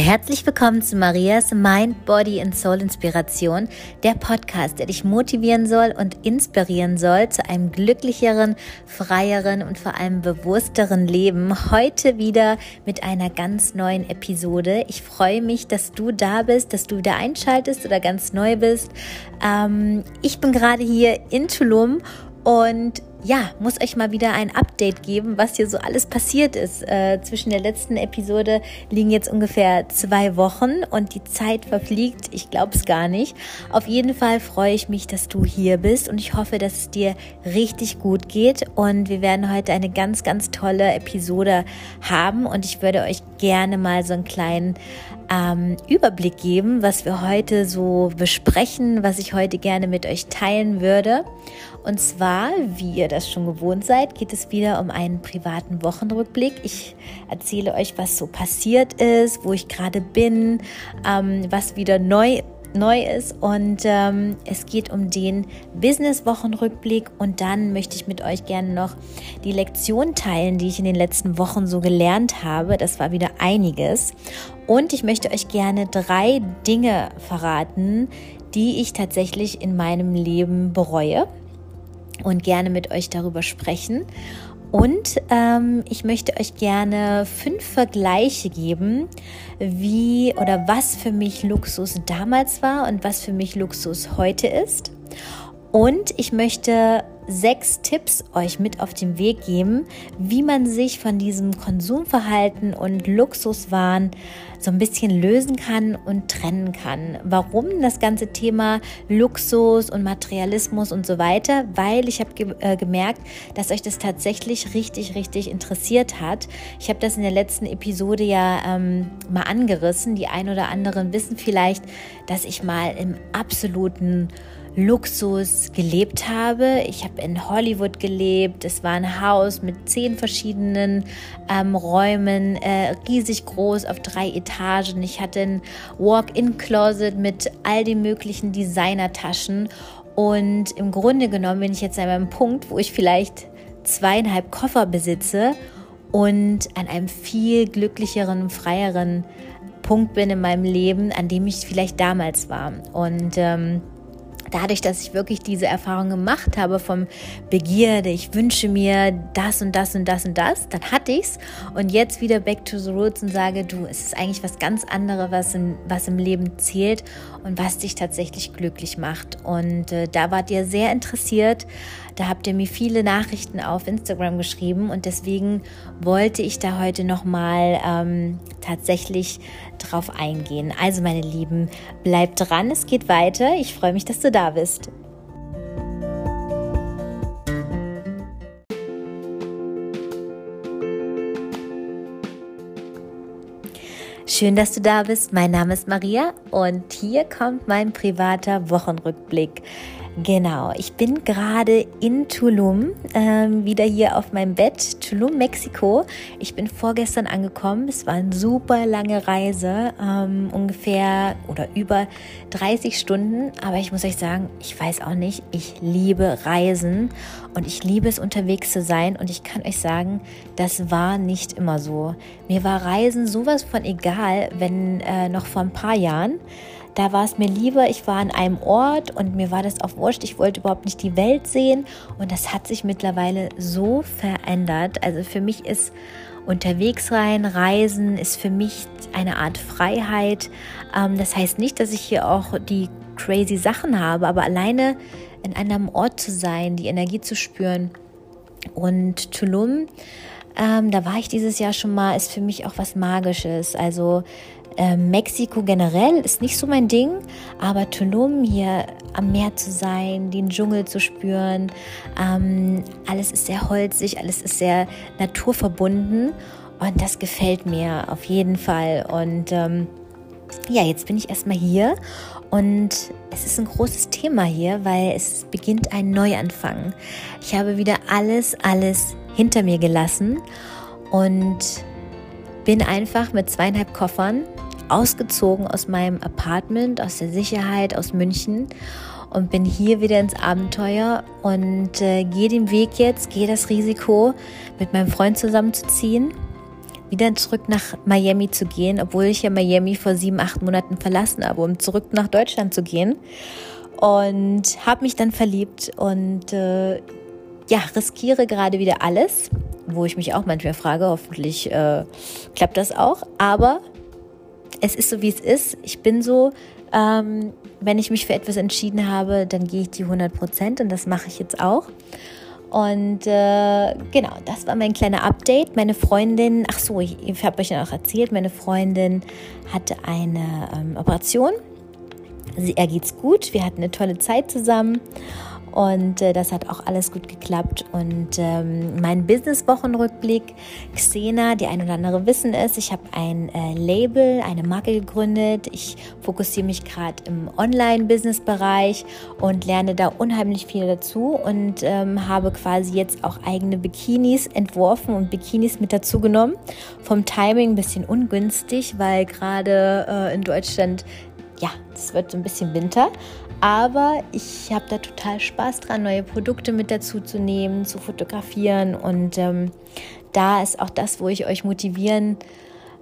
Herzlich willkommen zu Marias Mind, Body and Soul Inspiration, der Podcast, der dich motivieren soll und inspirieren soll zu einem glücklicheren, freieren und vor allem bewussteren Leben. Heute wieder mit einer ganz neuen Episode. Ich freue mich, dass du da bist, dass du wieder einschaltest oder ganz neu bist. Ähm, ich bin gerade hier in Tulum und ja, muss euch mal wieder ein Update geben, was hier so alles passiert ist. Äh, zwischen der letzten Episode liegen jetzt ungefähr zwei Wochen und die Zeit verfliegt. Ich glaube es gar nicht. Auf jeden Fall freue ich mich, dass du hier bist und ich hoffe, dass es dir richtig gut geht. Und wir werden heute eine ganz, ganz tolle Episode haben und ich würde euch gerne mal so einen kleinen ähm, Überblick geben, was wir heute so besprechen, was ich heute gerne mit euch teilen würde. Und zwar, wie ihr das schon gewohnt seid, geht es wieder um einen privaten Wochenrückblick. Ich erzähle euch, was so passiert ist, wo ich gerade bin, ähm, was wieder neu neu ist und ähm, es geht um den Business-Wochenrückblick und dann möchte ich mit euch gerne noch die Lektion teilen, die ich in den letzten Wochen so gelernt habe. Das war wieder einiges und ich möchte euch gerne drei Dinge verraten, die ich tatsächlich in meinem Leben bereue und gerne mit euch darüber sprechen. Und ähm, ich möchte euch gerne fünf Vergleiche geben, wie oder was für mich Luxus damals war und was für mich Luxus heute ist. Und ich möchte sechs Tipps euch mit auf den Weg geben, wie man sich von diesem Konsumverhalten und Luxuswahn so ein bisschen lösen kann und trennen kann. Warum das ganze Thema Luxus und Materialismus und so weiter? Weil ich habe ge äh, gemerkt, dass euch das tatsächlich richtig, richtig interessiert hat. Ich habe das in der letzten Episode ja ähm, mal angerissen. Die ein oder anderen wissen vielleicht, dass ich mal im absoluten Luxus gelebt habe. Ich habe in Hollywood gelebt. Es war ein Haus mit zehn verschiedenen ähm, Räumen, äh, riesig groß auf drei Etagen. Ich hatte ein Walk-in-Closet mit all den möglichen Designertaschen. Und im Grunde genommen bin ich jetzt an einem Punkt, wo ich vielleicht zweieinhalb Koffer besitze und an einem viel glücklicheren, freieren Punkt bin in meinem Leben, an dem ich vielleicht damals war. Und ähm, dadurch, dass ich wirklich diese Erfahrung gemacht habe vom Begierde, ich wünsche mir das und das und das und das, dann hatte ich's und jetzt wieder back to the roots und sage, du, es ist eigentlich was ganz anderes, was im, was im Leben zählt und was dich tatsächlich glücklich macht. Und äh, da wart ihr sehr interessiert. Da habt ihr mir viele Nachrichten auf Instagram geschrieben und deswegen wollte ich da heute nochmal ähm, tatsächlich drauf eingehen. Also meine Lieben, bleibt dran, es geht weiter. Ich freue mich, dass du da bist. Schön, dass du da bist. Mein Name ist Maria und hier kommt mein privater Wochenrückblick. Genau, ich bin gerade in Tulum, ähm, wieder hier auf meinem Bett, Tulum, Mexiko. Ich bin vorgestern angekommen. Es war eine super lange Reise, ähm, ungefähr oder über 30 Stunden. Aber ich muss euch sagen, ich weiß auch nicht, ich liebe Reisen und ich liebe es unterwegs zu sein. Und ich kann euch sagen, das war nicht immer so. Mir war Reisen sowas von egal, wenn äh, noch vor ein paar Jahren. Da war es mir lieber, ich war an einem Ort und mir war das auch wurscht. Ich wollte überhaupt nicht die Welt sehen und das hat sich mittlerweile so verändert. Also für mich ist unterwegs rein, reisen ist für mich eine Art Freiheit. Ähm, das heißt nicht, dass ich hier auch die crazy Sachen habe, aber alleine in einem Ort zu sein, die Energie zu spüren. Und Tulum, ähm, da war ich dieses Jahr schon mal, ist für mich auch was Magisches. Also ähm, Mexiko generell ist nicht so mein Ding, aber Tulum hier am Meer zu sein, den Dschungel zu spüren, ähm, alles ist sehr holzig, alles ist sehr naturverbunden und das gefällt mir auf jeden Fall. Und ähm, ja, jetzt bin ich erstmal hier und es ist ein großes Thema hier, weil es beginnt ein Neuanfang. Ich habe wieder alles, alles hinter mir gelassen und bin einfach mit zweieinhalb Koffern ausgezogen aus meinem Apartment, aus der Sicherheit, aus München und bin hier wieder ins Abenteuer und äh, gehe den Weg jetzt, gehe das Risiko, mit meinem Freund zusammenzuziehen. wieder zurück nach Miami zu gehen, obwohl ich ja Miami vor sieben, acht Monaten verlassen habe, um zurück nach Deutschland zu gehen. Und habe mich dann verliebt und äh, ja, riskiere gerade wieder alles, wo ich mich auch manchmal frage, hoffentlich äh, klappt das auch. Aber es ist so, wie es ist. Ich bin so, ähm, wenn ich mich für etwas entschieden habe, dann gehe ich die 100 Prozent und das mache ich jetzt auch. Und äh, genau, das war mein kleiner Update. Meine Freundin, ach so, ich, ich habe euch ja auch erzählt, meine Freundin hatte eine ähm, Operation. Sie, er geht's gut, wir hatten eine tolle Zeit zusammen und äh, das hat auch alles gut geklappt. Und ähm, mein Business-Wochenrückblick, Xena, die ein oder andere wissen es, ich habe ein äh, Label, eine Marke gegründet. Ich fokussiere mich gerade im Online-Business-Bereich und lerne da unheimlich viel dazu und ähm, habe quasi jetzt auch eigene Bikinis entworfen und Bikinis mit dazu genommen. Vom Timing ein bisschen ungünstig, weil gerade äh, in Deutschland ja, es wird so ein bisschen Winter, aber ich habe da total Spaß dran, neue Produkte mit dazu zu nehmen, zu fotografieren. Und ähm, da ist auch das, wo ich euch motivieren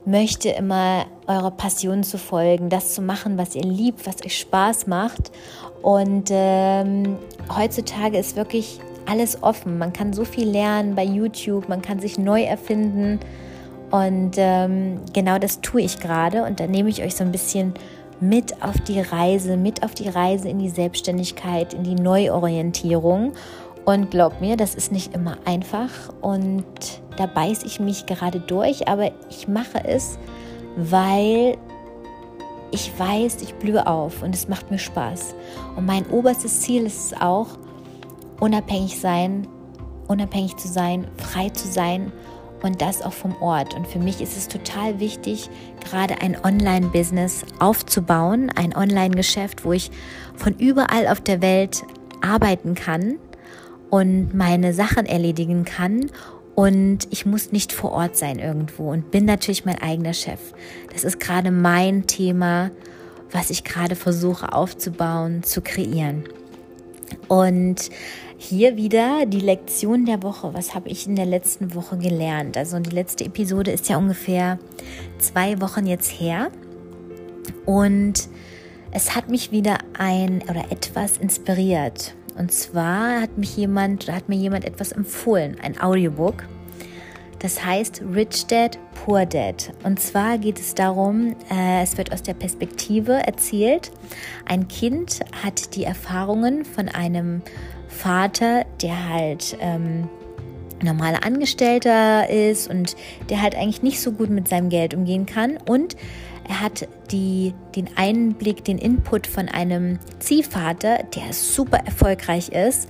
möchte, immer eurer Passion zu folgen, das zu machen, was ihr liebt, was euch Spaß macht. Und ähm, heutzutage ist wirklich alles offen. Man kann so viel lernen bei YouTube, man kann sich neu erfinden. Und ähm, genau das tue ich gerade. Und da nehme ich euch so ein bisschen mit auf die Reise, mit auf die Reise in die Selbstständigkeit, in die Neuorientierung. Und glaub mir, das ist nicht immer einfach und da beiß ich mich gerade durch, aber ich mache es, weil ich weiß, ich blühe auf und es macht mir Spaß. Und mein oberstes Ziel ist es auch, unabhängig sein, unabhängig zu sein, frei zu sein und das auch vom Ort. Und für mich ist es total wichtig, gerade ein Online-Business aufzubauen, ein Online-Geschäft, wo ich von überall auf der Welt arbeiten kann und meine Sachen erledigen kann. Und ich muss nicht vor Ort sein irgendwo und bin natürlich mein eigener Chef. Das ist gerade mein Thema, was ich gerade versuche aufzubauen, zu kreieren. Und hier wieder die Lektion der Woche. Was habe ich in der letzten Woche gelernt? Also die letzte Episode ist ja ungefähr zwei Wochen jetzt her. Und es hat mich wieder ein oder etwas inspiriert. Und zwar hat mich jemand hat mir jemand etwas empfohlen, ein Audiobook. Das heißt Rich Dad, Poor Dad. Und zwar geht es darum, äh, es wird aus der Perspektive erzählt. Ein Kind hat die Erfahrungen von einem Vater, der halt ähm, normaler Angestellter ist und der halt eigentlich nicht so gut mit seinem Geld umgehen kann. Und er hat die, den Einblick, den Input von einem Ziehvater, der super erfolgreich ist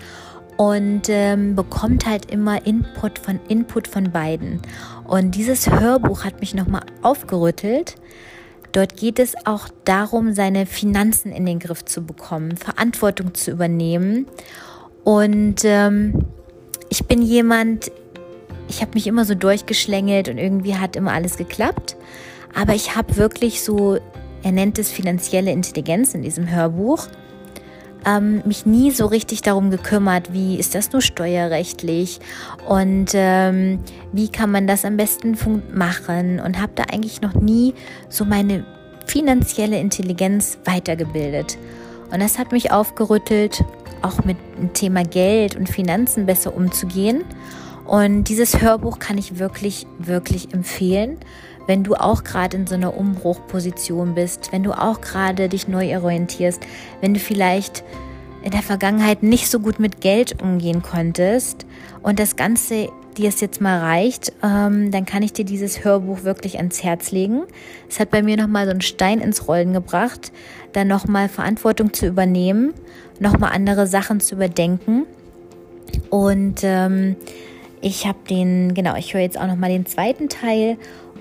und ähm, bekommt halt immer Input von Input von beiden. Und dieses Hörbuch hat mich nochmal aufgerüttelt. Dort geht es auch darum, seine Finanzen in den Griff zu bekommen, Verantwortung zu übernehmen und ähm, ich bin jemand, ich habe mich immer so durchgeschlängelt und irgendwie hat immer alles geklappt. Aber ich habe wirklich so, er nennt es finanzielle Intelligenz in diesem Hörbuch, ähm, mich nie so richtig darum gekümmert, wie ist das nur steuerrechtlich und ähm, wie kann man das am besten machen und habe da eigentlich noch nie so meine finanzielle Intelligenz weitergebildet. Und das hat mich aufgerüttelt auch mit dem Thema Geld und Finanzen besser umzugehen. Und dieses Hörbuch kann ich wirklich, wirklich empfehlen, wenn du auch gerade in so einer Umbruchposition bist, wenn du auch gerade dich neu orientierst, wenn du vielleicht in der Vergangenheit nicht so gut mit Geld umgehen konntest und das Ganze dir es jetzt mal reicht, ähm, dann kann ich dir dieses Hörbuch wirklich ans Herz legen. Es hat bei mir nochmal so einen Stein ins Rollen gebracht, dann nochmal Verantwortung zu übernehmen nochmal andere Sachen zu überdenken. Und ähm, ich habe den, genau, ich höre jetzt auch nochmal den zweiten Teil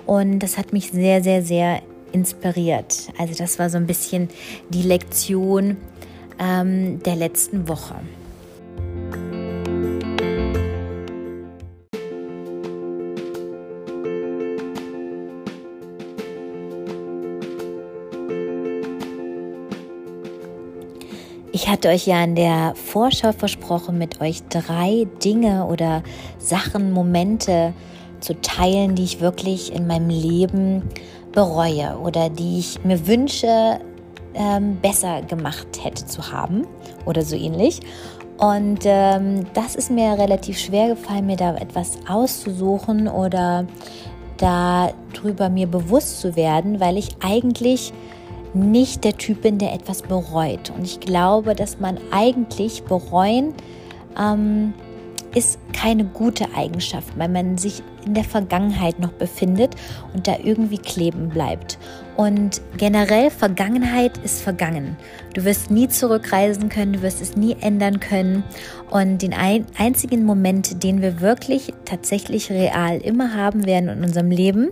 und das hat mich sehr, sehr, sehr inspiriert. Also das war so ein bisschen die Lektion ähm, der letzten Woche. Ich hatte euch ja in der Vorschau versprochen, mit euch drei Dinge oder Sachen, Momente zu teilen, die ich wirklich in meinem Leben bereue oder die ich mir wünsche, ähm, besser gemacht hätte zu haben oder so ähnlich. Und ähm, das ist mir relativ schwer gefallen, mir da etwas auszusuchen oder darüber mir bewusst zu werden, weil ich eigentlich nicht der Typ bin, der etwas bereut. Und ich glaube, dass man eigentlich bereuen ähm, ist keine gute Eigenschaft, weil man sich in der Vergangenheit noch befindet und da irgendwie kleben bleibt. Und generell Vergangenheit ist vergangen. Du wirst nie zurückreisen können, du wirst es nie ändern können. Und den ein, einzigen Moment, den wir wirklich tatsächlich real immer haben werden in unserem Leben,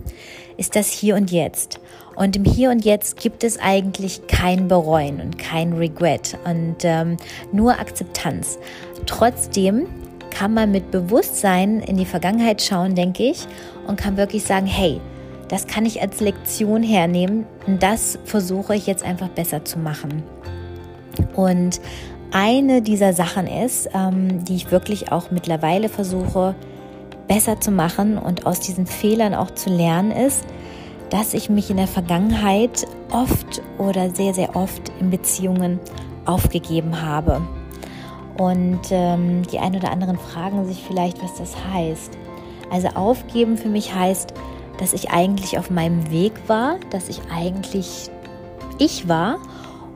ist das Hier und Jetzt. Und im Hier und Jetzt gibt es eigentlich kein Bereuen und kein Regret und ähm, nur Akzeptanz. Trotzdem kann man mit Bewusstsein in die Vergangenheit schauen, denke ich, und kann wirklich sagen, hey, das kann ich als Lektion hernehmen und das versuche ich jetzt einfach besser zu machen. Und eine dieser Sachen ist, ähm, die ich wirklich auch mittlerweile versuche besser zu machen und aus diesen Fehlern auch zu lernen, ist, dass ich mich in der Vergangenheit oft oder sehr, sehr oft in Beziehungen aufgegeben habe. Und ähm, die ein oder anderen fragen sich vielleicht, was das heißt. Also aufgeben für mich heißt, dass ich eigentlich auf meinem Weg war, dass ich eigentlich ich war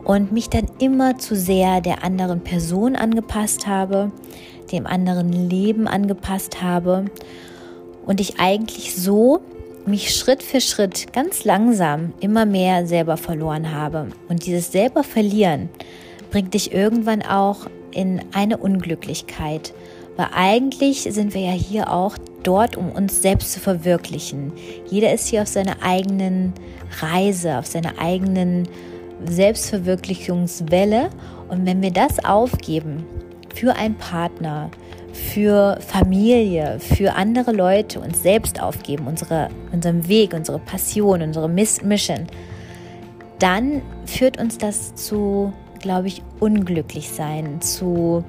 und mich dann immer zu sehr der anderen Person angepasst habe, dem anderen Leben angepasst habe und ich eigentlich so mich Schritt für Schritt ganz langsam immer mehr selber verloren habe. Und dieses selber verlieren bringt dich irgendwann auch in eine Unglücklichkeit. Weil eigentlich sind wir ja hier auch dort, um uns selbst zu verwirklichen. Jeder ist hier auf seiner eigenen Reise, auf seiner eigenen Selbstverwirklichungswelle. Und wenn wir das aufgeben für einen Partner, für Familie, für andere Leute, uns selbst aufgeben, unsere, unseren Weg, unsere Passion, unsere Mission, dann führt uns das zu, glaube ich, unglücklich sein, zu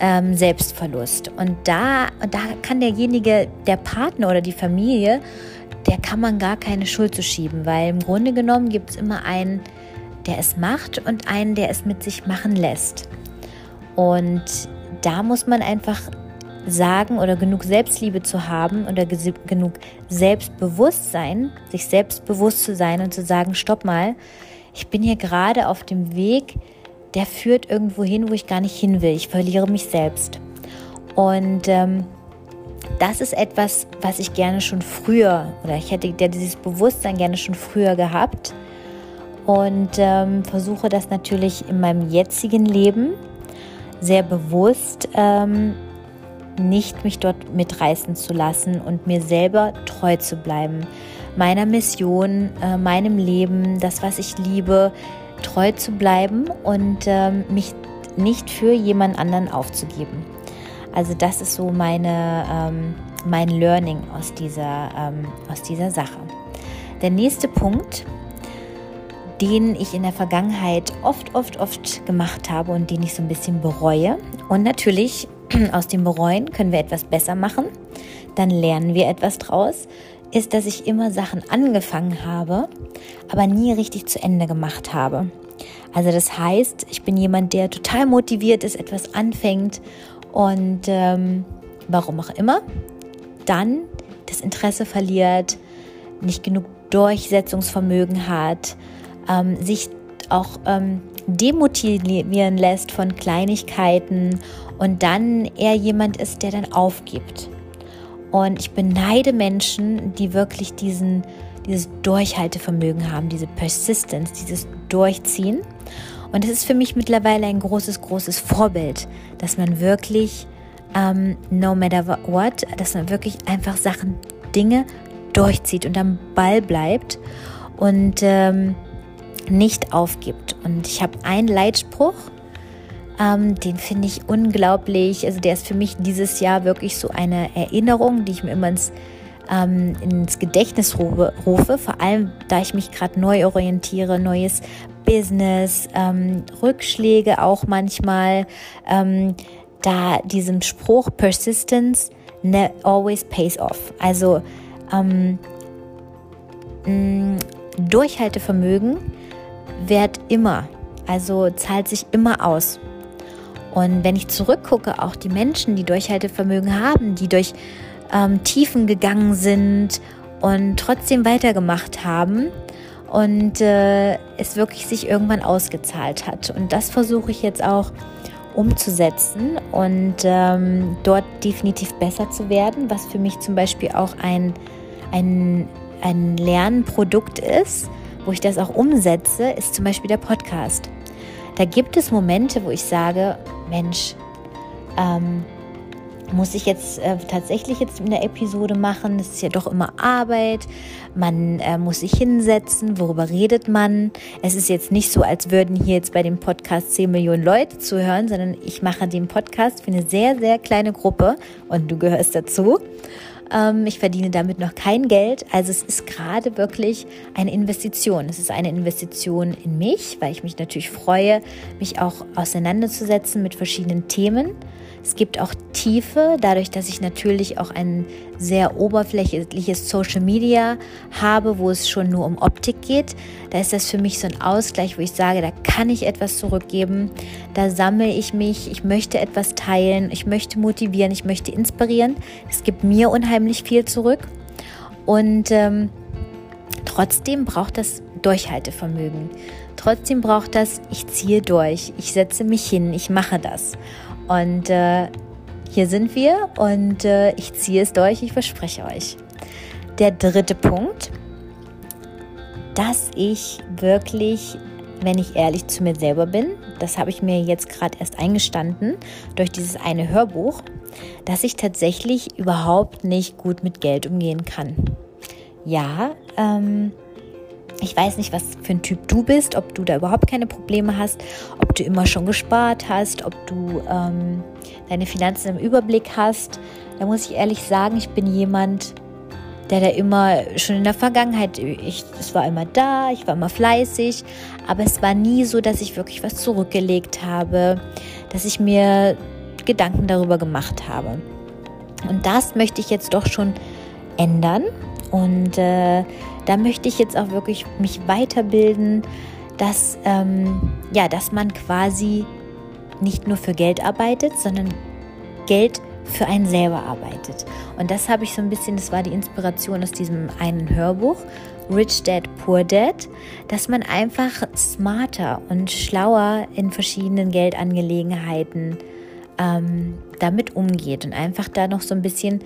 ähm, Selbstverlust. Und da, da kann derjenige, der Partner oder die Familie, der kann man gar keine Schuld zu schieben, weil im Grunde genommen gibt es immer einen, der es macht und einen, der es mit sich machen lässt. Und da muss man einfach sagen oder genug Selbstliebe zu haben oder genug Selbstbewusstsein, sich selbstbewusst zu sein und zu sagen, stopp mal, ich bin hier gerade auf dem Weg, der führt irgendwo hin, wo ich gar nicht hin will. Ich verliere mich selbst. Und ähm, das ist etwas, was ich gerne schon früher oder ich hätte dieses Bewusstsein gerne schon früher gehabt und ähm, versuche das natürlich in meinem jetzigen Leben sehr bewusst ähm, nicht mich dort mitreißen zu lassen und mir selber treu zu bleiben. Meiner Mission, äh, meinem Leben, das, was ich liebe, treu zu bleiben und ähm, mich nicht für jemand anderen aufzugeben. Also das ist so meine, ähm, mein Learning aus dieser, ähm, aus dieser Sache. Der nächste Punkt, den ich in der Vergangenheit oft, oft, oft gemacht habe und den ich so ein bisschen bereue. Und natürlich aus dem Bereuen können wir etwas besser machen. Dann lernen wir etwas draus. Ist, dass ich immer Sachen angefangen habe, aber nie richtig zu Ende gemacht habe. Also das heißt, ich bin jemand, der total motiviert ist, etwas anfängt und ähm, warum auch immer, dann das Interesse verliert, nicht genug Durchsetzungsvermögen hat, ähm, sich auch ähm, demotivieren lässt von Kleinigkeiten und dann eher jemand ist, der dann aufgibt. Und ich beneide Menschen, die wirklich diesen, dieses Durchhaltevermögen haben, diese Persistence, dieses Durchziehen. Und es ist für mich mittlerweile ein großes, großes Vorbild, dass man wirklich, ähm, no matter what, dass man wirklich einfach Sachen, Dinge durchzieht und am Ball bleibt. Und ähm, nicht aufgibt. Und ich habe einen Leitspruch, ähm, den finde ich unglaublich. Also der ist für mich dieses Jahr wirklich so eine Erinnerung, die ich mir immer ins, ähm, ins Gedächtnis rufe, vor allem da ich mich gerade neu orientiere, neues Business, ähm, Rückschläge auch manchmal. Ähm, da diesen Spruch Persistence ne, always pays off. Also ähm, mh, Durchhaltevermögen wert immer, also zahlt sich immer aus. Und wenn ich zurückgucke, auch die Menschen, die Durchhaltevermögen haben, die durch ähm, Tiefen gegangen sind und trotzdem weitergemacht haben und äh, es wirklich sich irgendwann ausgezahlt hat. Und das versuche ich jetzt auch umzusetzen und ähm, dort definitiv besser zu werden, was für mich zum Beispiel auch ein, ein, ein Lernprodukt ist, wo ich das auch umsetze, ist zum Beispiel der Podcast. Da gibt es Momente, wo ich sage, Mensch, ähm, muss ich jetzt äh, tatsächlich jetzt eine Episode machen? Das ist ja doch immer Arbeit. Man äh, muss sich hinsetzen. Worüber redet man? Es ist jetzt nicht so, als würden hier jetzt bei dem Podcast 10 Millionen Leute zuhören, sondern ich mache den Podcast für eine sehr, sehr kleine Gruppe und du gehörst dazu. Ähm, ich verdiene damit noch kein Geld. Also es ist gerade wirklich eine Investition. Es ist eine Investition in mich, weil ich mich natürlich freue, mich auch auseinanderzusetzen mit verschiedenen Themen. Es gibt auch Tiefe, dadurch, dass ich natürlich auch ein sehr oberflächliches Social Media habe, wo es schon nur um Optik geht. Da ist das für mich so ein Ausgleich, wo ich sage, da kann ich etwas zurückgeben, da sammle ich mich, ich möchte etwas teilen, ich möchte motivieren, ich möchte inspirieren. Es gibt mir unheimlich viel zurück und ähm, trotzdem braucht das Durchhaltevermögen. Trotzdem braucht das, ich ziehe durch, ich setze mich hin, ich mache das. Und äh, hier sind wir und äh, ich ziehe es durch, ich verspreche euch. Der dritte Punkt, dass ich wirklich, wenn ich ehrlich zu mir selber bin, das habe ich mir jetzt gerade erst eingestanden durch dieses eine Hörbuch, dass ich tatsächlich überhaupt nicht gut mit Geld umgehen kann. Ja, ähm, ich weiß nicht, was für ein Typ du bist, ob du da überhaupt keine Probleme hast, ob du immer schon gespart hast, ob du ähm, deine Finanzen im Überblick hast. Da muss ich ehrlich sagen, ich bin jemand, der da immer schon in der Vergangenheit, ich, es war immer da, ich war immer fleißig, aber es war nie so, dass ich wirklich was zurückgelegt habe, dass ich mir Gedanken darüber gemacht habe. Und das möchte ich jetzt doch schon ändern. Und äh, da möchte ich jetzt auch wirklich mich weiterbilden, dass, ähm, ja, dass man quasi nicht nur für Geld arbeitet, sondern Geld für einen selber arbeitet. Und das habe ich so ein bisschen, das war die Inspiration aus diesem einen Hörbuch, Rich Dad, Poor Dad, dass man einfach smarter und schlauer in verschiedenen Geldangelegenheiten ähm, damit umgeht und einfach da noch so ein bisschen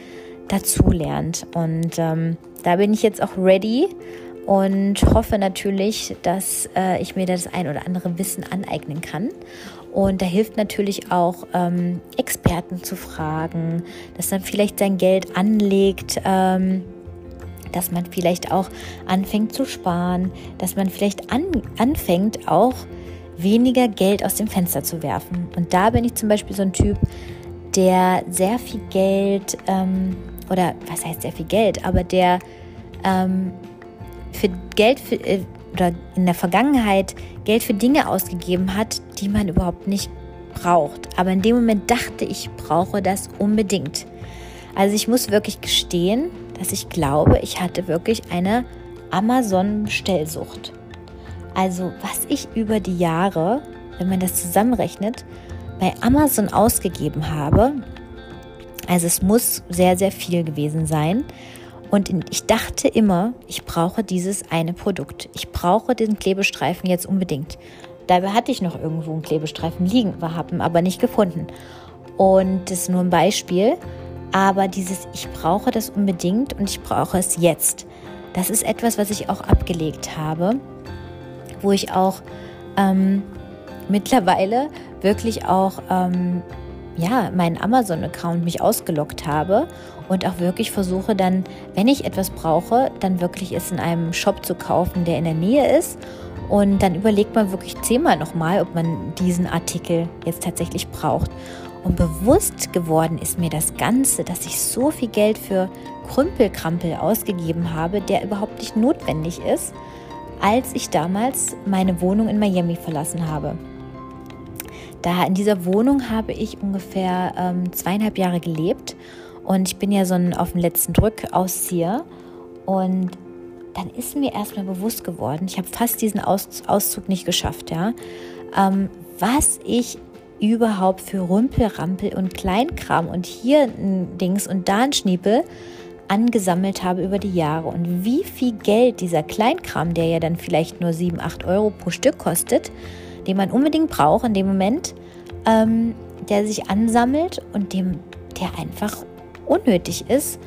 dazu lernt. Und ähm, da bin ich jetzt auch ready und hoffe natürlich, dass äh, ich mir das ein oder andere Wissen aneignen kann. Und da hilft natürlich auch, ähm, Experten zu fragen, dass man vielleicht sein Geld anlegt, ähm, dass man vielleicht auch anfängt zu sparen, dass man vielleicht an, anfängt auch weniger Geld aus dem Fenster zu werfen. Und da bin ich zum Beispiel so ein Typ, der sehr viel Geld ähm, oder was heißt sehr viel Geld, aber der ähm, für Geld für, äh, oder in der Vergangenheit Geld für Dinge ausgegeben hat, die man überhaupt nicht braucht. Aber in dem Moment dachte ich, brauche das unbedingt. Also ich muss wirklich gestehen, dass ich glaube, ich hatte wirklich eine Amazon-Bestellsucht. Also was ich über die Jahre, wenn man das zusammenrechnet, bei Amazon ausgegeben habe, also es muss sehr, sehr viel gewesen sein. Und ich dachte immer, ich brauche dieses eine Produkt. Ich brauche den Klebestreifen jetzt unbedingt. Dabei hatte ich noch irgendwo einen Klebestreifen liegen, wir haben aber nicht gefunden. Und das ist nur ein Beispiel. Aber dieses, ich brauche das unbedingt und ich brauche es jetzt. Das ist etwas, was ich auch abgelegt habe, wo ich auch ähm, mittlerweile wirklich auch ähm, ja, meinen Amazon-Account mich ausgelockt habe und auch wirklich versuche dann, wenn ich etwas brauche, dann wirklich es in einem Shop zu kaufen, der in der Nähe ist. Und dann überlegt man wirklich zehnmal nochmal, ob man diesen Artikel jetzt tatsächlich braucht. Und bewusst geworden ist mir das Ganze, dass ich so viel Geld für Krümpelkrampel ausgegeben habe, der überhaupt nicht notwendig ist, als ich damals meine Wohnung in Miami verlassen habe. Da in dieser Wohnung habe ich ungefähr ähm, zweieinhalb Jahre gelebt. Und ich bin ja so ein auf den letzten Drück auszieher. Und dann ist mir erstmal bewusst geworden, ich habe fast diesen Aus Auszug nicht geschafft, ja, ähm, was ich überhaupt für Rümpelrampel und Kleinkram und hier ein Dings und da ein Schniepel angesammelt habe über die Jahre. Und wie viel Geld dieser Kleinkram, der ja dann vielleicht nur 7, 8 Euro pro Stück kostet, den man unbedingt braucht in dem Moment, ähm, der sich ansammelt und dem, der einfach unnötig ist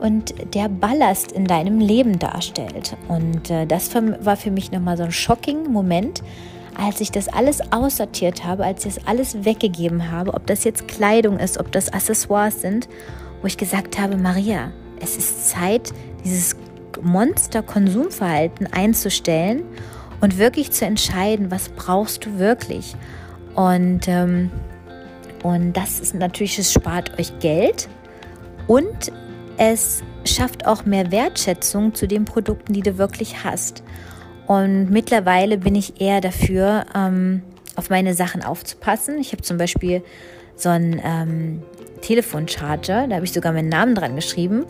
und der Ballast in deinem Leben darstellt. Und äh, das war für mich nochmal so ein shocking Moment, als ich das alles aussortiert habe, als ich das alles weggegeben habe, ob das jetzt Kleidung ist, ob das Accessoires sind, wo ich gesagt habe, Maria, es ist Zeit, dieses Monster-Konsumverhalten einzustellen und wirklich zu entscheiden, was brauchst du wirklich. Und, ähm, und das ist natürlich, es spart euch Geld und es schafft auch mehr Wertschätzung zu den Produkten, die du wirklich hast. Und mittlerweile bin ich eher dafür, ähm, auf meine Sachen aufzupassen. Ich habe zum Beispiel so einen ähm, Telefoncharger, da habe ich sogar meinen Namen dran geschrieben,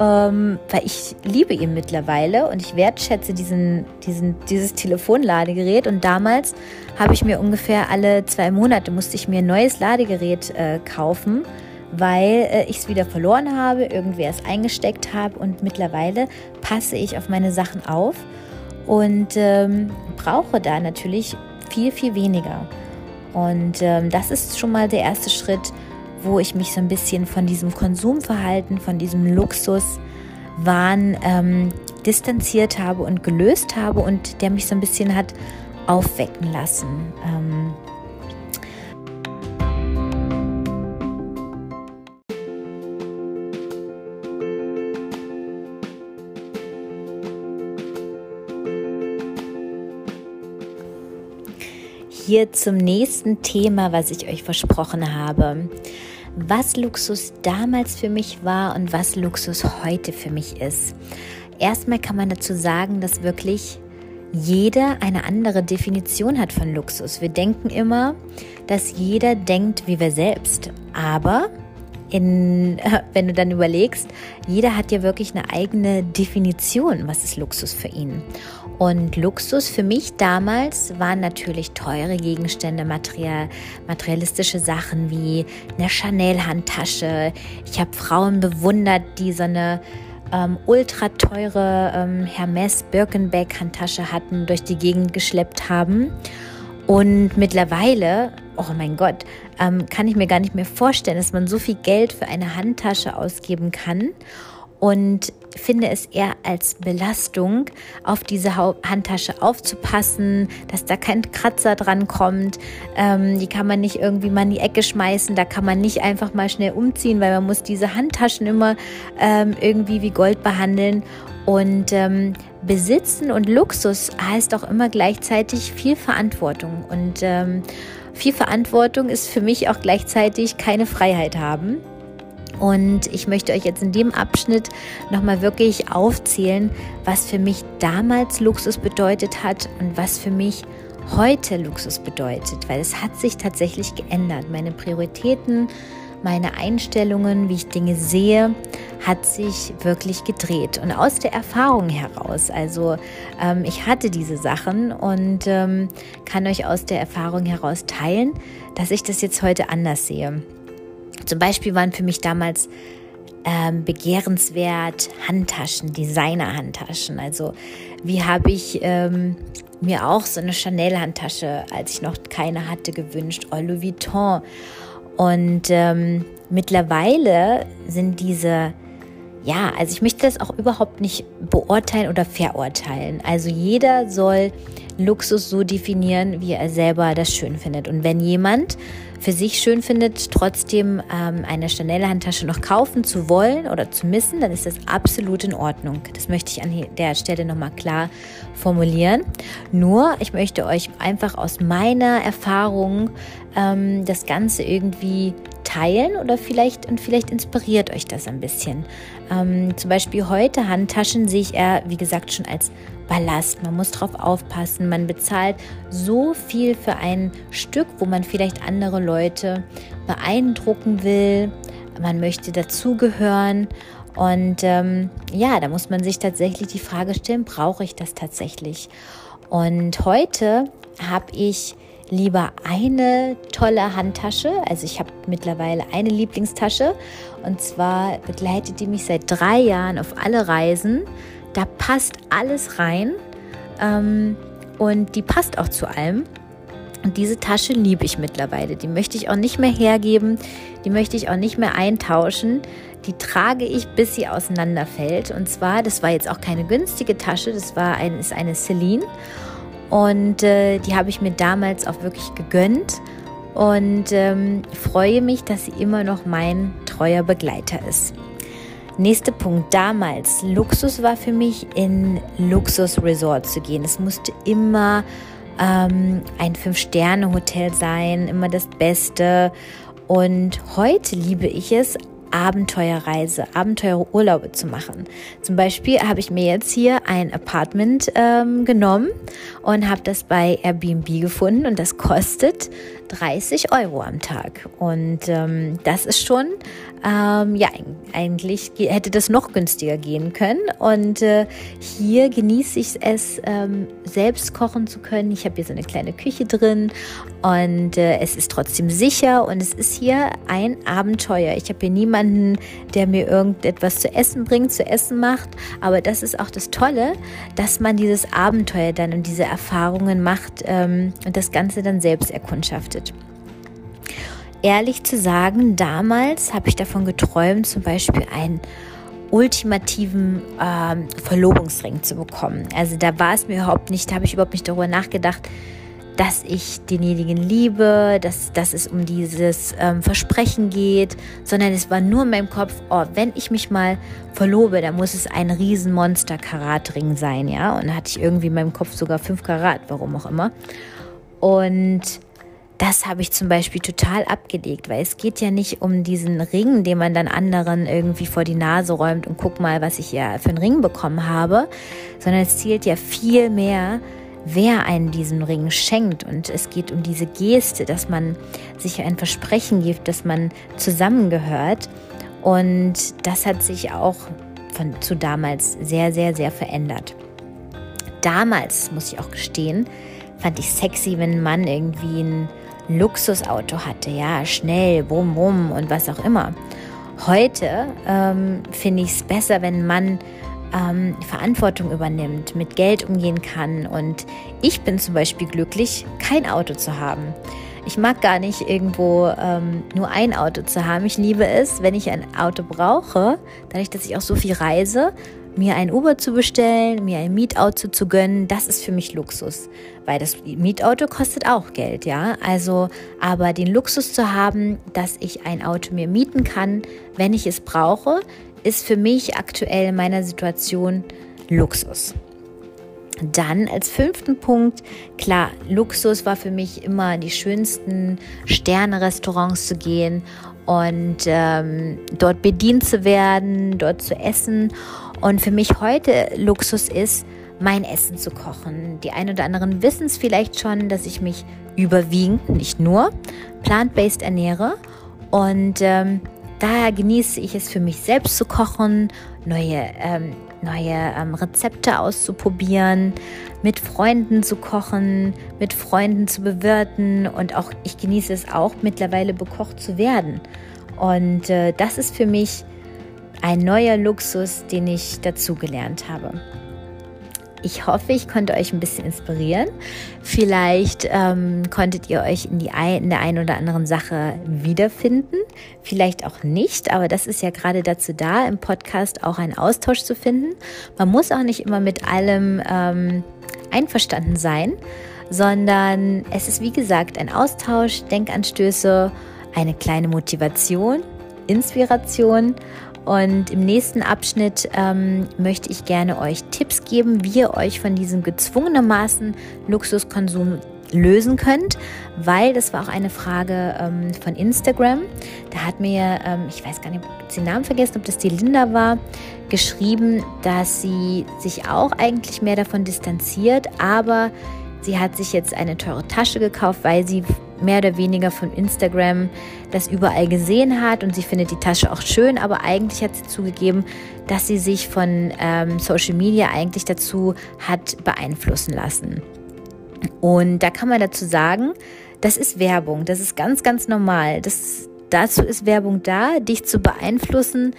ähm, weil ich liebe ihn mittlerweile und ich wertschätze diesen, diesen, dieses Telefonladegerät. Und damals habe ich mir ungefähr alle zwei Monate musste ich mir ein neues Ladegerät äh, kaufen weil äh, ich es wieder verloren habe, irgendwer es eingesteckt habe und mittlerweile passe ich auf meine Sachen auf und ähm, brauche da natürlich viel, viel weniger. Und ähm, das ist schon mal der erste Schritt, wo ich mich so ein bisschen von diesem Konsumverhalten, von diesem Luxuswahn ähm, distanziert habe und gelöst habe und der mich so ein bisschen hat aufwecken lassen. Ähm, hier zum nächsten Thema, was ich euch versprochen habe. Was Luxus damals für mich war und was Luxus heute für mich ist. Erstmal kann man dazu sagen, dass wirklich jeder eine andere Definition hat von Luxus. Wir denken immer, dass jeder denkt wie wir selbst. Aber in, wenn du dann überlegst, jeder hat ja wirklich eine eigene Definition, was ist Luxus für ihn. Und Luxus für mich damals waren natürlich teure Gegenstände, material, materialistische Sachen wie eine Chanel-Handtasche. Ich habe Frauen bewundert, die so eine ähm, ultra teure ähm, Hermes Birkenbeck Handtasche hatten, durch die Gegend geschleppt haben. Und mittlerweile, oh mein Gott, ähm, kann ich mir gar nicht mehr vorstellen, dass man so viel Geld für eine Handtasche ausgeben kann und finde es eher als Belastung, auf diese Handtasche aufzupassen, dass da kein Kratzer dran kommt. Ähm, die kann man nicht irgendwie mal in die Ecke schmeißen, da kann man nicht einfach mal schnell umziehen, weil man muss diese Handtaschen immer ähm, irgendwie wie Gold behandeln. Und ähm, Besitzen und Luxus heißt auch immer gleichzeitig viel Verantwortung. Und ähm, viel Verantwortung ist für mich auch gleichzeitig keine Freiheit haben. Und ich möchte euch jetzt in dem Abschnitt nochmal wirklich aufzählen, was für mich damals Luxus bedeutet hat und was für mich heute Luxus bedeutet, weil es hat sich tatsächlich geändert. Meine Prioritäten, meine Einstellungen, wie ich Dinge sehe, hat sich wirklich gedreht. Und aus der Erfahrung heraus, also ähm, ich hatte diese Sachen und ähm, kann euch aus der Erfahrung heraus teilen, dass ich das jetzt heute anders sehe. Zum Beispiel waren für mich damals ähm, begehrenswert Handtaschen, Designer-Handtaschen. Also wie habe ich ähm, mir auch so eine Chanel-Handtasche, als ich noch keine hatte, gewünscht, Louis Vuitton. Und ähm, mittlerweile sind diese, ja, also ich möchte das auch überhaupt nicht beurteilen oder verurteilen. Also jeder soll Luxus so definieren, wie er selber das schön findet. Und wenn jemand für sich schön findet, trotzdem ähm, eine Chanel-Handtasche noch kaufen zu wollen oder zu missen, dann ist das absolut in Ordnung. Das möchte ich an der Stelle nochmal klar formulieren. Nur, ich möchte euch einfach aus meiner Erfahrung ähm, das Ganze irgendwie teilen oder vielleicht und vielleicht inspiriert euch das ein bisschen. Ähm, zum Beispiel heute Handtaschen sehe ich eher, wie gesagt, schon als Ballast. Man muss drauf aufpassen. Man bezahlt so viel für ein Stück, wo man vielleicht andere Leute beeindrucken will, man möchte dazugehören. Und ähm, ja, da muss man sich tatsächlich die Frage stellen, brauche ich das tatsächlich? Und heute habe ich lieber eine tolle Handtasche. Also ich habe mittlerweile eine Lieblingstasche und zwar begleitet die mich seit drei Jahren auf alle Reisen. Da passt alles rein ähm, und die passt auch zu allem. Und diese Tasche liebe ich mittlerweile. Die möchte ich auch nicht mehr hergeben. Die möchte ich auch nicht mehr eintauschen. Die trage ich, bis sie auseinanderfällt. Und zwar, das war jetzt auch keine günstige Tasche, das war ein, ist eine Celine. Und äh, die habe ich mir damals auch wirklich gegönnt und ähm, freue mich, dass sie immer noch mein treuer Begleiter ist. Nächster Punkt, damals, Luxus war für mich in Luxusresort zu gehen. Es musste immer ähm, ein Fünf-Sterne-Hotel sein, immer das Beste. Und heute liebe ich es, Abenteuerreise, Abenteuerurlaube zu machen. Zum Beispiel habe ich mir jetzt hier ein Apartment ähm, genommen und habe das bei Airbnb gefunden und das kostet 30 Euro am Tag. Und ähm, das ist schon, ähm, ja, eigentlich hätte das noch günstiger gehen können. Und äh, hier genieße ich es, ähm, selbst kochen zu können. Ich habe hier so eine kleine Küche drin und äh, es ist trotzdem sicher und es ist hier ein Abenteuer. Ich habe hier niemanden, der mir irgendetwas zu essen bringt, zu essen macht. Aber das ist auch das Tolle, dass man dieses Abenteuer dann und diese Erfahrungen macht ähm, und das Ganze dann selbst erkundschaftet ehrlich zu sagen, damals habe ich davon geträumt, zum Beispiel einen ultimativen ähm, Verlobungsring zu bekommen. Also da war es mir überhaupt nicht, da habe ich überhaupt nicht darüber nachgedacht, dass ich denjenigen liebe, dass, dass es um dieses ähm, Versprechen geht, sondern es war nur in meinem Kopf, oh, wenn ich mich mal verlobe, dann muss es ein riesen Monster-Karatring sein, ja. Und da hatte ich irgendwie in meinem Kopf sogar fünf Karat, warum auch immer. Und das habe ich zum Beispiel total abgelegt, weil es geht ja nicht um diesen Ring, den man dann anderen irgendwie vor die Nase räumt und guck mal, was ich ja für einen Ring bekommen habe, sondern es zielt ja viel mehr, wer einen diesen Ring schenkt. Und es geht um diese Geste, dass man sich ein Versprechen gibt, dass man zusammengehört. Und das hat sich auch von, zu damals sehr, sehr, sehr verändert. Damals, muss ich auch gestehen, fand ich sexy, wenn ein Mann irgendwie ein Luxusauto hatte, ja, schnell, bum, bum und was auch immer. Heute ähm, finde ich es besser, wenn Mann ähm, Verantwortung übernimmt, mit Geld umgehen kann. Und ich bin zum Beispiel glücklich, kein Auto zu haben. Ich mag gar nicht irgendwo ähm, nur ein Auto zu haben. Ich liebe es, wenn ich ein Auto brauche, dadurch, dass ich auch so viel reise, mir ein Uber zu bestellen, mir ein Mietauto zu gönnen, das ist für mich Luxus, weil das Mietauto kostet auch Geld, ja. Also, aber den Luxus zu haben, dass ich ein Auto mir mieten kann, wenn ich es brauche, ist für mich aktuell in meiner Situation Luxus. Dann als fünften Punkt, klar, Luxus war für mich immer die schönsten Sterne-Restaurants zu gehen und ähm, dort bedient zu werden, dort zu essen. Und für mich heute Luxus ist, mein Essen zu kochen. Die ein oder anderen wissen es vielleicht schon, dass ich mich überwiegend, nicht nur, plant-based ernähre. Und ähm, daher genieße ich es für mich selbst zu kochen, neue, ähm, neue ähm, Rezepte auszuprobieren, mit Freunden zu kochen, mit Freunden zu bewirten und auch ich genieße es auch mittlerweile bekocht zu werden. Und äh, das ist für mich ein neuer Luxus, den ich dazugelernt habe. Ich hoffe, ich konnte euch ein bisschen inspirieren. Vielleicht ähm, konntet ihr euch in, die ein, in der einen oder anderen Sache wiederfinden. Vielleicht auch nicht, aber das ist ja gerade dazu da, im Podcast auch einen Austausch zu finden. Man muss auch nicht immer mit allem ähm, einverstanden sein, sondern es ist wie gesagt ein Austausch, Denkanstöße, eine kleine Motivation, Inspiration und im nächsten Abschnitt ähm, möchte ich gerne euch Tipps geben, wie ihr euch von diesem gezwungenermaßen Luxuskonsum lösen könnt, weil das war auch eine Frage ähm, von Instagram. Da hat mir, ähm, ich weiß gar nicht, ob den Namen vergessen, ob das die Linda war, geschrieben, dass sie sich auch eigentlich mehr davon distanziert, aber sie hat sich jetzt eine teure Tasche gekauft, weil sie mehr oder weniger von Instagram das überall gesehen hat und sie findet die Tasche auch schön, aber eigentlich hat sie zugegeben, dass sie sich von ähm, Social Media eigentlich dazu hat beeinflussen lassen. Und da kann man dazu sagen, das ist Werbung, das ist ganz, ganz normal. Das, dazu ist Werbung da, dich zu beeinflussen.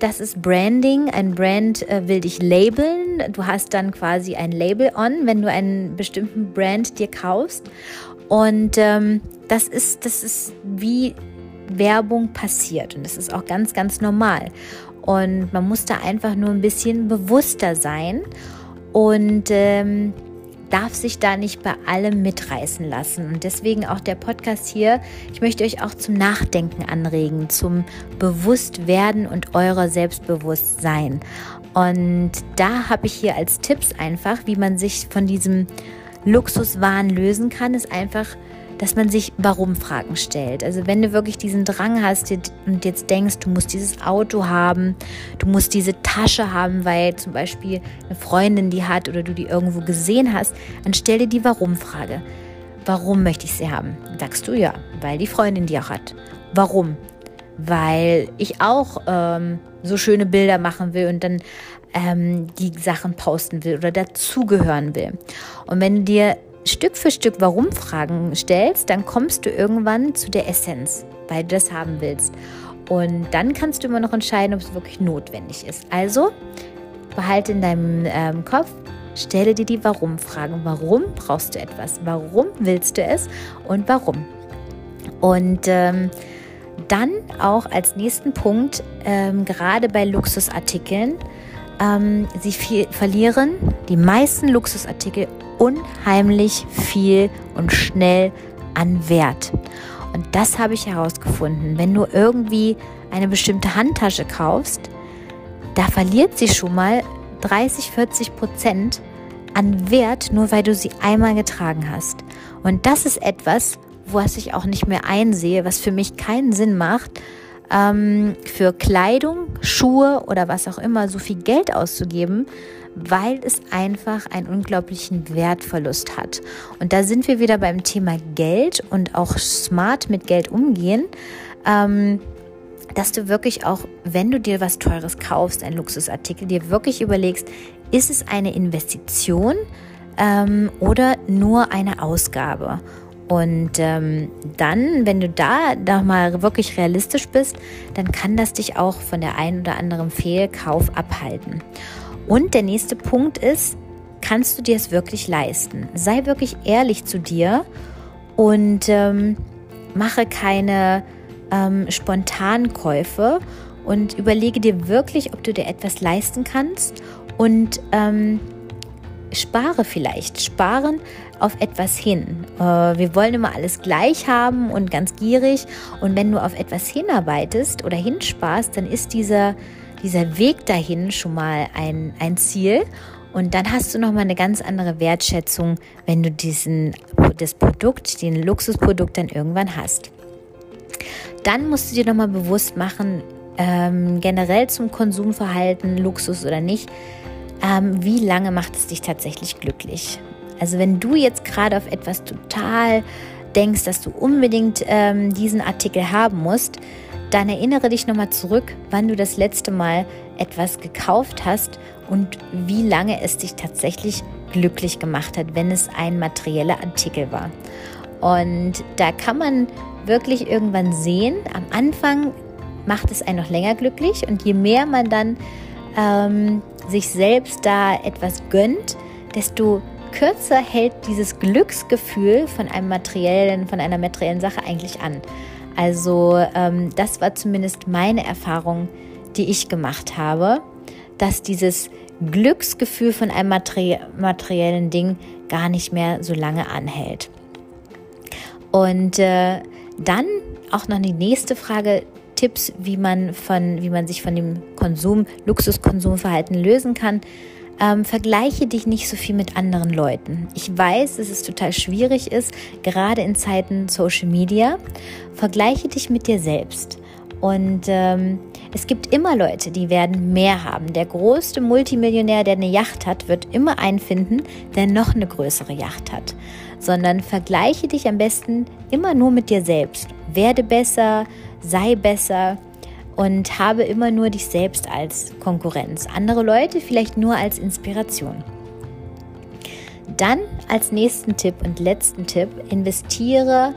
Das ist Branding. Ein Brand äh, will dich labeln. Du hast dann quasi ein Label on, wenn du einen bestimmten Brand dir kaufst. Und ähm, das ist, das ist wie Werbung passiert. Und das ist auch ganz, ganz normal. Und man muss da einfach nur ein bisschen bewusster sein. Und ähm, darf sich da nicht bei allem mitreißen lassen. Und deswegen auch der Podcast hier. Ich möchte euch auch zum Nachdenken anregen, zum Bewusstwerden und eurer Selbstbewusstsein. Und da habe ich hier als Tipps einfach, wie man sich von diesem Luxuswahn lösen kann, ist einfach dass man sich Warum-Fragen stellt. Also wenn du wirklich diesen Drang hast und jetzt denkst, du musst dieses Auto haben, du musst diese Tasche haben, weil zum Beispiel eine Freundin die hat oder du die irgendwo gesehen hast, dann stell dir die Warum-Frage. Warum möchte ich sie haben? Sagst du ja, weil die Freundin die auch hat. Warum? Weil ich auch ähm, so schöne Bilder machen will und dann ähm, die Sachen posten will oder dazugehören will. Und wenn du dir Stück für Stück Warum-Fragen stellst, dann kommst du irgendwann zu der Essenz, weil du das haben willst. Und dann kannst du immer noch entscheiden, ob es wirklich notwendig ist. Also behalte in deinem ähm, Kopf, stelle dir die Warum-Fragen. Warum brauchst du etwas? Warum willst du es? Und warum? Und ähm, dann auch als nächsten Punkt, ähm, gerade bei Luxusartikeln, ähm, sie viel, verlieren die meisten Luxusartikel unheimlich viel und schnell an Wert. Und das habe ich herausgefunden. Wenn du irgendwie eine bestimmte Handtasche kaufst, da verliert sie schon mal 30, 40 Prozent an Wert, nur weil du sie einmal getragen hast. Und das ist etwas, was ich auch nicht mehr einsehe, was für mich keinen Sinn macht, ähm, für Kleidung, Schuhe oder was auch immer so viel Geld auszugeben, weil es einfach einen unglaublichen Wertverlust hat. Und da sind wir wieder beim Thema Geld und auch smart mit Geld umgehen. Ähm, dass du wirklich auch, wenn du dir was Teures kaufst, ein Luxusartikel, dir wirklich überlegst, ist es eine Investition ähm, oder nur eine Ausgabe? Und ähm, dann, wenn du da nochmal wirklich realistisch bist, dann kann das dich auch von der einen oder anderen Fehlkauf abhalten. Und der nächste Punkt ist, kannst du dir es wirklich leisten? Sei wirklich ehrlich zu dir und ähm, mache keine ähm, Spontankäufe und überlege dir wirklich, ob du dir etwas leisten kannst und ähm, spare vielleicht. Sparen auf etwas hin. Äh, wir wollen immer alles gleich haben und ganz gierig. Und wenn du auf etwas hinarbeitest oder hinsparst, dann ist dieser, dieser Weg dahin schon mal ein, ein Ziel. Und dann hast du nochmal eine ganz andere Wertschätzung, wenn du diesen, das Produkt, den Luxusprodukt dann irgendwann hast. Dann musst du dir nochmal bewusst machen, ähm, generell zum Konsumverhalten, Luxus oder nicht, ähm, wie lange macht es dich tatsächlich glücklich? Also wenn du jetzt gerade auf etwas total denkst, dass du unbedingt ähm, diesen Artikel haben musst, dann erinnere dich nochmal zurück, wann du das letzte Mal etwas gekauft hast und wie lange es dich tatsächlich glücklich gemacht hat, wenn es ein materieller Artikel war. Und da kann man wirklich irgendwann sehen, am Anfang macht es einen noch länger glücklich und je mehr man dann ähm, sich selbst da etwas gönnt, desto kürzer hält dieses Glücksgefühl von einem materiellen, von einer materiellen Sache eigentlich an. Also ähm, das war zumindest meine Erfahrung, die ich gemacht habe, dass dieses Glücksgefühl von einem materi materiellen Ding gar nicht mehr so lange anhält. Und äh, dann auch noch die nächste Frage, Tipps, wie man, von, wie man sich von dem Konsum, Luxuskonsumverhalten lösen kann. Ähm, vergleiche dich nicht so viel mit anderen Leuten. Ich weiß, dass es total schwierig ist, gerade in Zeiten Social Media. Vergleiche dich mit dir selbst. Und ähm, es gibt immer Leute, die werden mehr haben. Der größte Multimillionär, der eine Yacht hat, wird immer einen finden, der noch eine größere Yacht hat. sondern vergleiche dich am besten immer nur mit dir selbst. Werde besser, sei besser und habe immer nur dich selbst als Konkurrenz. Andere Leute vielleicht nur als Inspiration. Dann als nächsten Tipp und letzten Tipp, investiere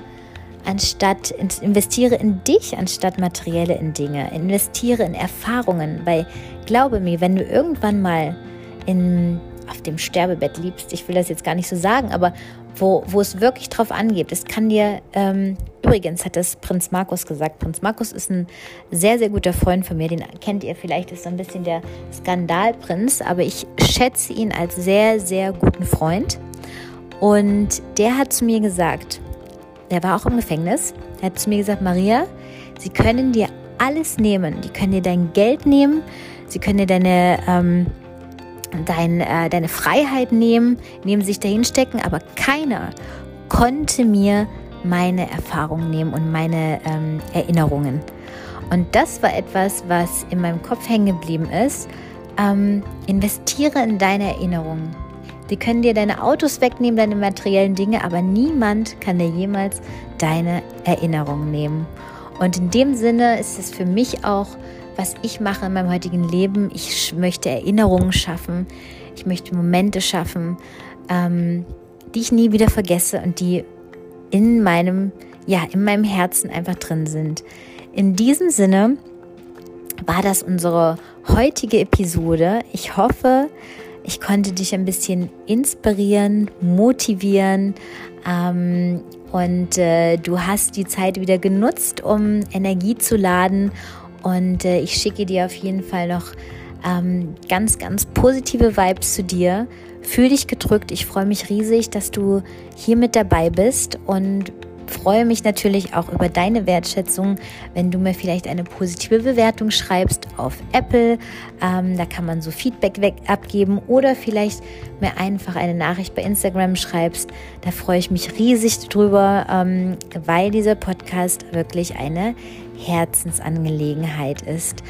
anstatt investiere in dich anstatt materielle in Dinge. Investiere in Erfahrungen, weil glaube mir, wenn du irgendwann mal in, auf dem Sterbebett liebst, ich will das jetzt gar nicht so sagen, aber wo, wo es wirklich drauf angeht, es kann dir, ähm, übrigens hat das Prinz Markus gesagt, Prinz Markus ist ein sehr, sehr guter Freund von mir, den kennt ihr vielleicht, ist so ein bisschen der Skandalprinz, aber ich schätze ihn als sehr, sehr guten Freund. Und der hat zu mir gesagt, der war auch im Gefängnis. Er hat zu mir gesagt, Maria, sie können dir alles nehmen. Die können dir dein Geld nehmen, sie können dir deine, ähm, dein, äh, deine Freiheit nehmen, nehmen sich dahin stecken, aber keiner konnte mir meine Erfahrungen nehmen und meine ähm, Erinnerungen. Und das war etwas, was in meinem Kopf hängen geblieben ist. Ähm, investiere in deine Erinnerungen. Die können dir deine Autos wegnehmen, deine materiellen Dinge, aber niemand kann dir jemals deine Erinnerungen nehmen. Und in dem Sinne ist es für mich auch, was ich mache in meinem heutigen Leben. Ich möchte Erinnerungen schaffen. Ich möchte Momente schaffen, ähm, die ich nie wieder vergesse und die in meinem, ja, in meinem Herzen einfach drin sind. In diesem Sinne war das unsere heutige Episode. Ich hoffe, ich konnte dich ein bisschen inspirieren, motivieren ähm, und äh, du hast die Zeit wieder genutzt, um Energie zu laden. Und äh, ich schicke dir auf jeden Fall noch ähm, ganz, ganz positive Vibes zu dir. Fühl dich gedrückt. Ich freue mich riesig, dass du hier mit dabei bist und freue mich natürlich auch über deine Wertschätzung, wenn du mir vielleicht eine positive Bewertung schreibst auf Apple. Ähm, da kann man so Feedback weg abgeben oder vielleicht mir einfach eine Nachricht bei Instagram schreibst. Da freue ich mich riesig drüber, ähm, weil dieser Podcast wirklich eine Herzensangelegenheit ist.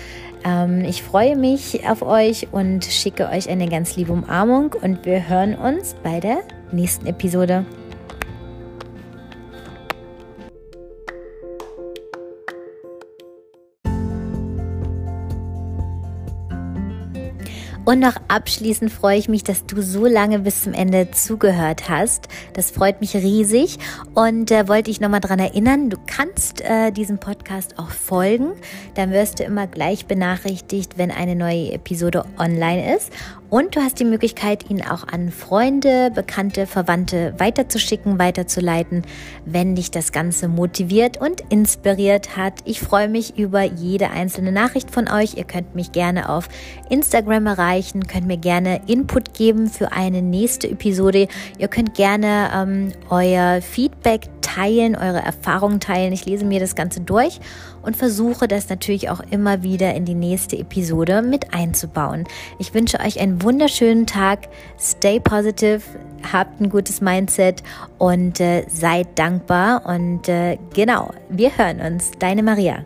Ähm, ich freue mich auf euch und schicke euch eine ganz liebe Umarmung und wir hören uns bei der nächsten Episode. Und noch abschließend freue ich mich, dass du so lange bis zum Ende zugehört hast. Das freut mich riesig und äh, wollte ich nochmal dran erinnern, du kannst äh, diesem Podcast auch folgen. Dann wirst du immer gleich benachrichtigt, wenn eine neue Episode online ist. Und du hast die Möglichkeit, ihn auch an Freunde, Bekannte, Verwandte weiterzuschicken, weiterzuleiten, wenn dich das Ganze motiviert und inspiriert hat. Ich freue mich über jede einzelne Nachricht von euch. Ihr könnt mich gerne auf Instagram erreichen, könnt mir gerne Input geben für eine nächste Episode. Ihr könnt gerne ähm, euer Feedback teilen, eure Erfahrungen teilen. Ich lese mir das Ganze durch und versuche das natürlich auch immer wieder in die nächste Episode mit einzubauen. Ich wünsche euch einen wunderschönen Tag. Stay positive, habt ein gutes Mindset und äh, seid dankbar. Und äh, genau, wir hören uns. Deine Maria.